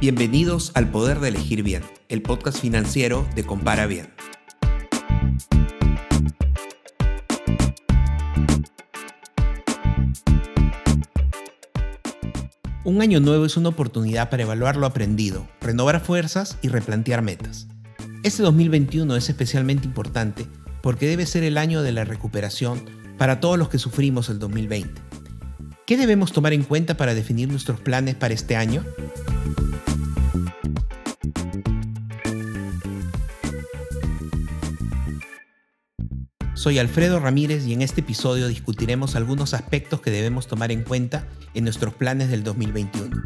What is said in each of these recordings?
Bienvenidos al Poder de Elegir Bien, el podcast financiero de Compara Bien. Un año nuevo es una oportunidad para evaluar lo aprendido, renovar fuerzas y replantear metas. Este 2021 es especialmente importante porque debe ser el año de la recuperación para todos los que sufrimos el 2020. ¿Qué debemos tomar en cuenta para definir nuestros planes para este año? Soy Alfredo Ramírez y en este episodio discutiremos algunos aspectos que debemos tomar en cuenta en nuestros planes del 2021.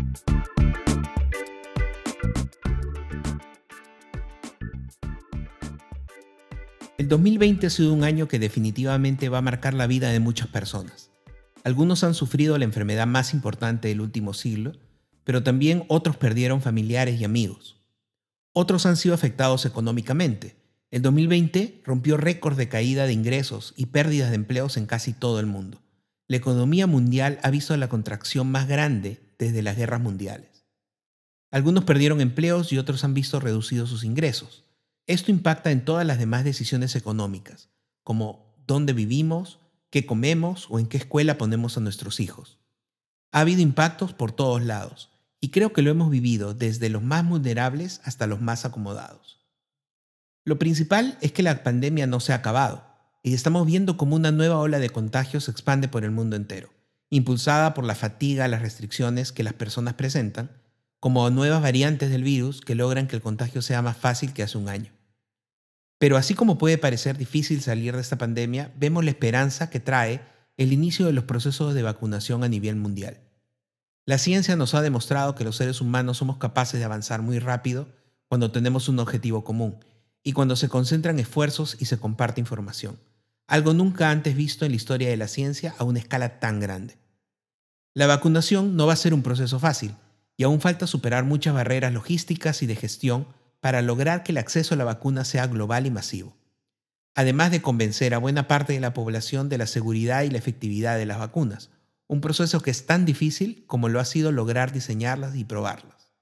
El 2020 ha sido un año que definitivamente va a marcar la vida de muchas personas. Algunos han sufrido la enfermedad más importante del último siglo, pero también otros perdieron familiares y amigos. Otros han sido afectados económicamente. El 2020 rompió récord de caída de ingresos y pérdidas de empleos en casi todo el mundo. La economía mundial ha visto la contracción más grande desde las guerras mundiales. Algunos perdieron empleos y otros han visto reducidos sus ingresos. Esto impacta en todas las demás decisiones económicas, como dónde vivimos, qué comemos o en qué escuela ponemos a nuestros hijos. Ha habido impactos por todos lados, y creo que lo hemos vivido desde los más vulnerables hasta los más acomodados. Lo principal es que la pandemia no se ha acabado, y estamos viendo cómo una nueva ola de contagios se expande por el mundo entero, impulsada por la fatiga, las restricciones que las personas presentan, como nuevas variantes del virus que logran que el contagio sea más fácil que hace un año. Pero así como puede parecer difícil salir de esta pandemia, vemos la esperanza que trae el inicio de los procesos de vacunación a nivel mundial. La ciencia nos ha demostrado que los seres humanos somos capaces de avanzar muy rápido cuando tenemos un objetivo común y cuando se concentran esfuerzos y se comparte información, algo nunca antes visto en la historia de la ciencia a una escala tan grande. La vacunación no va a ser un proceso fácil, y aún falta superar muchas barreras logísticas y de gestión para lograr que el acceso a la vacuna sea global y masivo. Además de convencer a buena parte de la población de la seguridad y la efectividad de las vacunas, un proceso que es tan difícil como lo ha sido lograr diseñarlas y probarlas.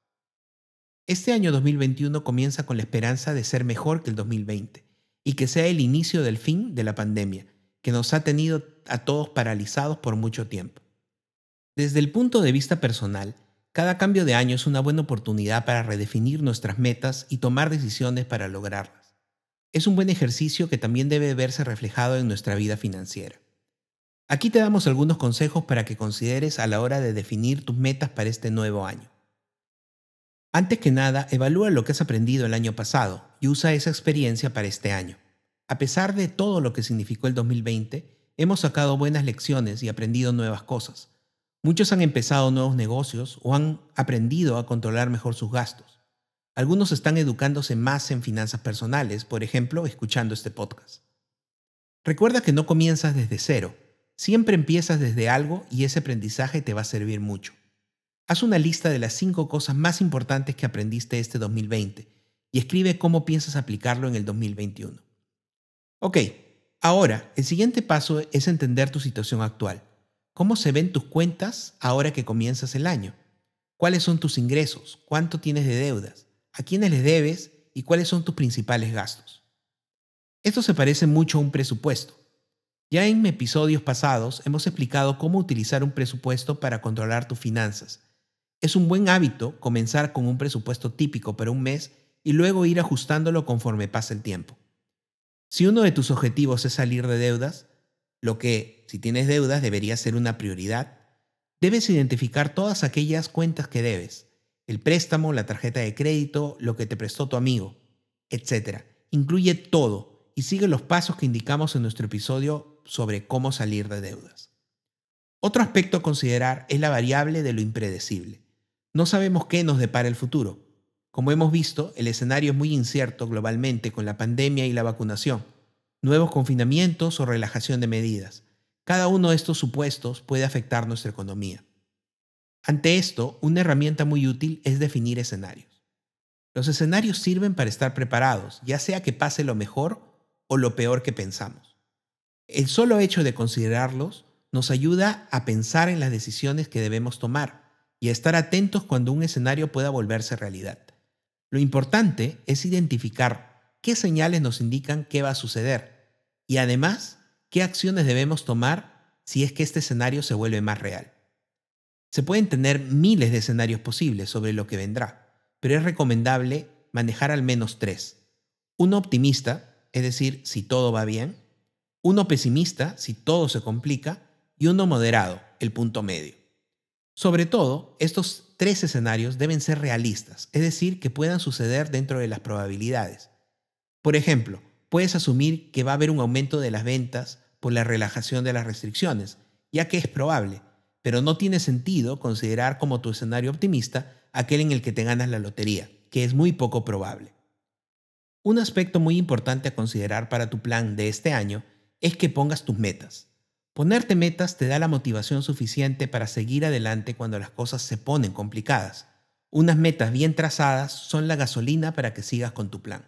Este año 2021 comienza con la esperanza de ser mejor que el 2020 y que sea el inicio del fin de la pandemia, que nos ha tenido a todos paralizados por mucho tiempo. Desde el punto de vista personal, cada cambio de año es una buena oportunidad para redefinir nuestras metas y tomar decisiones para lograrlas. Es un buen ejercicio que también debe verse reflejado en nuestra vida financiera. Aquí te damos algunos consejos para que consideres a la hora de definir tus metas para este nuevo año. Antes que nada, evalúa lo que has aprendido el año pasado y usa esa experiencia para este año. A pesar de todo lo que significó el 2020, hemos sacado buenas lecciones y aprendido nuevas cosas. Muchos han empezado nuevos negocios o han aprendido a controlar mejor sus gastos. Algunos están educándose más en finanzas personales, por ejemplo, escuchando este podcast. Recuerda que no comienzas desde cero, siempre empiezas desde algo y ese aprendizaje te va a servir mucho. Haz una lista de las cinco cosas más importantes que aprendiste este 2020 y escribe cómo piensas aplicarlo en el 2021. Ok, ahora el siguiente paso es entender tu situación actual. ¿Cómo se ven tus cuentas ahora que comienzas el año? ¿Cuáles son tus ingresos? ¿Cuánto tienes de deudas? ¿A quiénes les debes? ¿Y cuáles son tus principales gastos? Esto se parece mucho a un presupuesto. Ya en episodios pasados hemos explicado cómo utilizar un presupuesto para controlar tus finanzas. Es un buen hábito comenzar con un presupuesto típico para un mes y luego ir ajustándolo conforme pasa el tiempo. Si uno de tus objetivos es salir de deudas, lo que, si tienes deudas, debería ser una prioridad. Debes identificar todas aquellas cuentas que debes, el préstamo, la tarjeta de crédito, lo que te prestó tu amigo, etc. Incluye todo y sigue los pasos que indicamos en nuestro episodio sobre cómo salir de deudas. Otro aspecto a considerar es la variable de lo impredecible. No sabemos qué nos depara el futuro. Como hemos visto, el escenario es muy incierto globalmente con la pandemia y la vacunación nuevos confinamientos o relajación de medidas. Cada uno de estos supuestos puede afectar nuestra economía. Ante esto, una herramienta muy útil es definir escenarios. Los escenarios sirven para estar preparados, ya sea que pase lo mejor o lo peor que pensamos. El solo hecho de considerarlos nos ayuda a pensar en las decisiones que debemos tomar, y a estar atentos cuando un escenario pueda volverse realidad. Lo importante es identificar qué señales nos indican qué va a suceder y además qué acciones debemos tomar si es que este escenario se vuelve más real. Se pueden tener miles de escenarios posibles sobre lo que vendrá, pero es recomendable manejar al menos tres. Uno optimista, es decir, si todo va bien, uno pesimista, si todo se complica, y uno moderado, el punto medio. Sobre todo, estos tres escenarios deben ser realistas, es decir, que puedan suceder dentro de las probabilidades. Por ejemplo, puedes asumir que va a haber un aumento de las ventas por la relajación de las restricciones, ya que es probable, pero no tiene sentido considerar como tu escenario optimista aquel en el que te ganas la lotería, que es muy poco probable. Un aspecto muy importante a considerar para tu plan de este año es que pongas tus metas. Ponerte metas te da la motivación suficiente para seguir adelante cuando las cosas se ponen complicadas. Unas metas bien trazadas son la gasolina para que sigas con tu plan.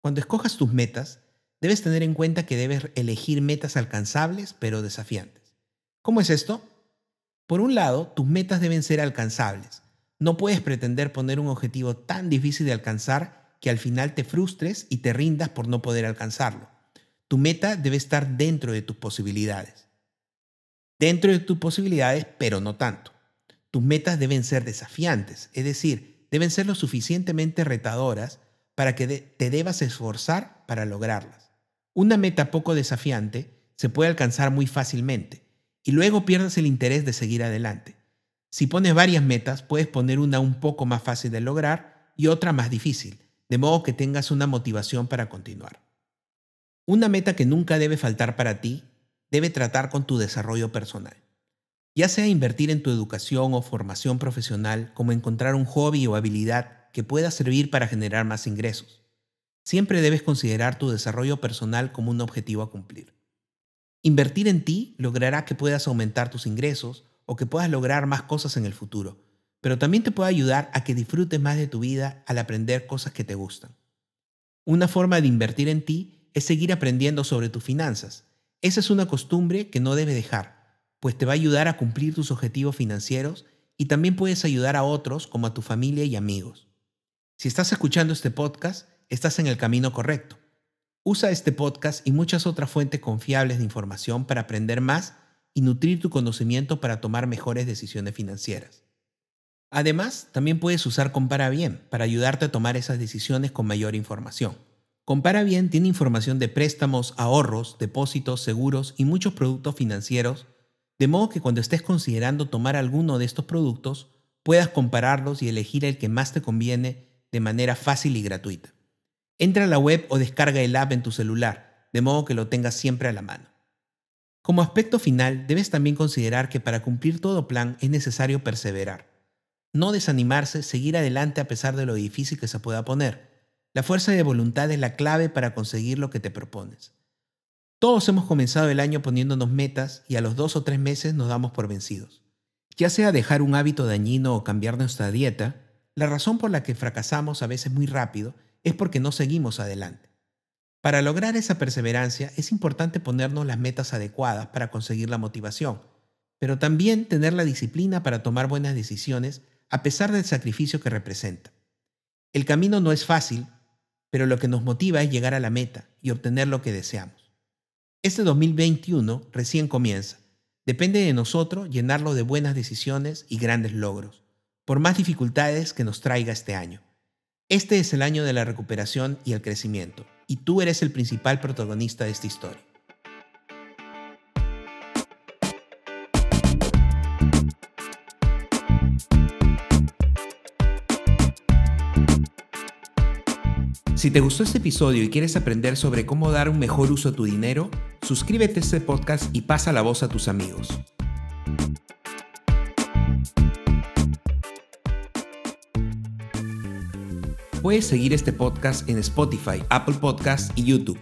Cuando escojas tus metas, debes tener en cuenta que debes elegir metas alcanzables pero desafiantes. ¿Cómo es esto? Por un lado, tus metas deben ser alcanzables. No puedes pretender poner un objetivo tan difícil de alcanzar que al final te frustres y te rindas por no poder alcanzarlo. Tu meta debe estar dentro de tus posibilidades. Dentro de tus posibilidades, pero no tanto. Tus metas deben ser desafiantes, es decir, deben ser lo suficientemente retadoras para que te debas esforzar para lograrlas. Una meta poco desafiante se puede alcanzar muy fácilmente, y luego pierdes el interés de seguir adelante. Si pones varias metas, puedes poner una un poco más fácil de lograr y otra más difícil, de modo que tengas una motivación para continuar. Una meta que nunca debe faltar para ti debe tratar con tu desarrollo personal. Ya sea invertir en tu educación o formación profesional, como encontrar un hobby o habilidad que pueda servir para generar más ingresos. Siempre debes considerar tu desarrollo personal como un objetivo a cumplir. Invertir en ti logrará que puedas aumentar tus ingresos o que puedas lograr más cosas en el futuro, pero también te puede ayudar a que disfrutes más de tu vida al aprender cosas que te gustan. Una forma de invertir en ti es seguir aprendiendo sobre tus finanzas. Esa es una costumbre que no debes dejar, pues te va a ayudar a cumplir tus objetivos financieros y también puedes ayudar a otros como a tu familia y amigos. Si estás escuchando este podcast, estás en el camino correcto. Usa este podcast y muchas otras fuentes confiables de información para aprender más y nutrir tu conocimiento para tomar mejores decisiones financieras. Además, también puedes usar Compara Bien para ayudarte a tomar esas decisiones con mayor información. Compara Bien tiene información de préstamos, ahorros, depósitos, seguros y muchos productos financieros, de modo que cuando estés considerando tomar alguno de estos productos, puedas compararlos y elegir el que más te conviene de manera fácil y gratuita. Entra a la web o descarga el app en tu celular, de modo que lo tengas siempre a la mano. Como aspecto final, debes también considerar que para cumplir todo plan es necesario perseverar. No desanimarse, seguir adelante a pesar de lo difícil que se pueda poner. La fuerza de voluntad es la clave para conseguir lo que te propones. Todos hemos comenzado el año poniéndonos metas y a los dos o tres meses nos damos por vencidos. Ya sea dejar un hábito dañino o cambiar nuestra dieta, la razón por la que fracasamos a veces muy rápido es porque no seguimos adelante. Para lograr esa perseverancia es importante ponernos las metas adecuadas para conseguir la motivación, pero también tener la disciplina para tomar buenas decisiones a pesar del sacrificio que representa. El camino no es fácil, pero lo que nos motiva es llegar a la meta y obtener lo que deseamos. Este 2021 recién comienza. Depende de nosotros llenarlo de buenas decisiones y grandes logros, por más dificultades que nos traiga este año. Este es el año de la recuperación y el crecimiento, y tú eres el principal protagonista de esta historia. Si te gustó este episodio y quieres aprender sobre cómo dar un mejor uso a tu dinero, suscríbete a este podcast y pasa la voz a tus amigos. Puedes seguir este podcast en Spotify, Apple Podcasts y YouTube.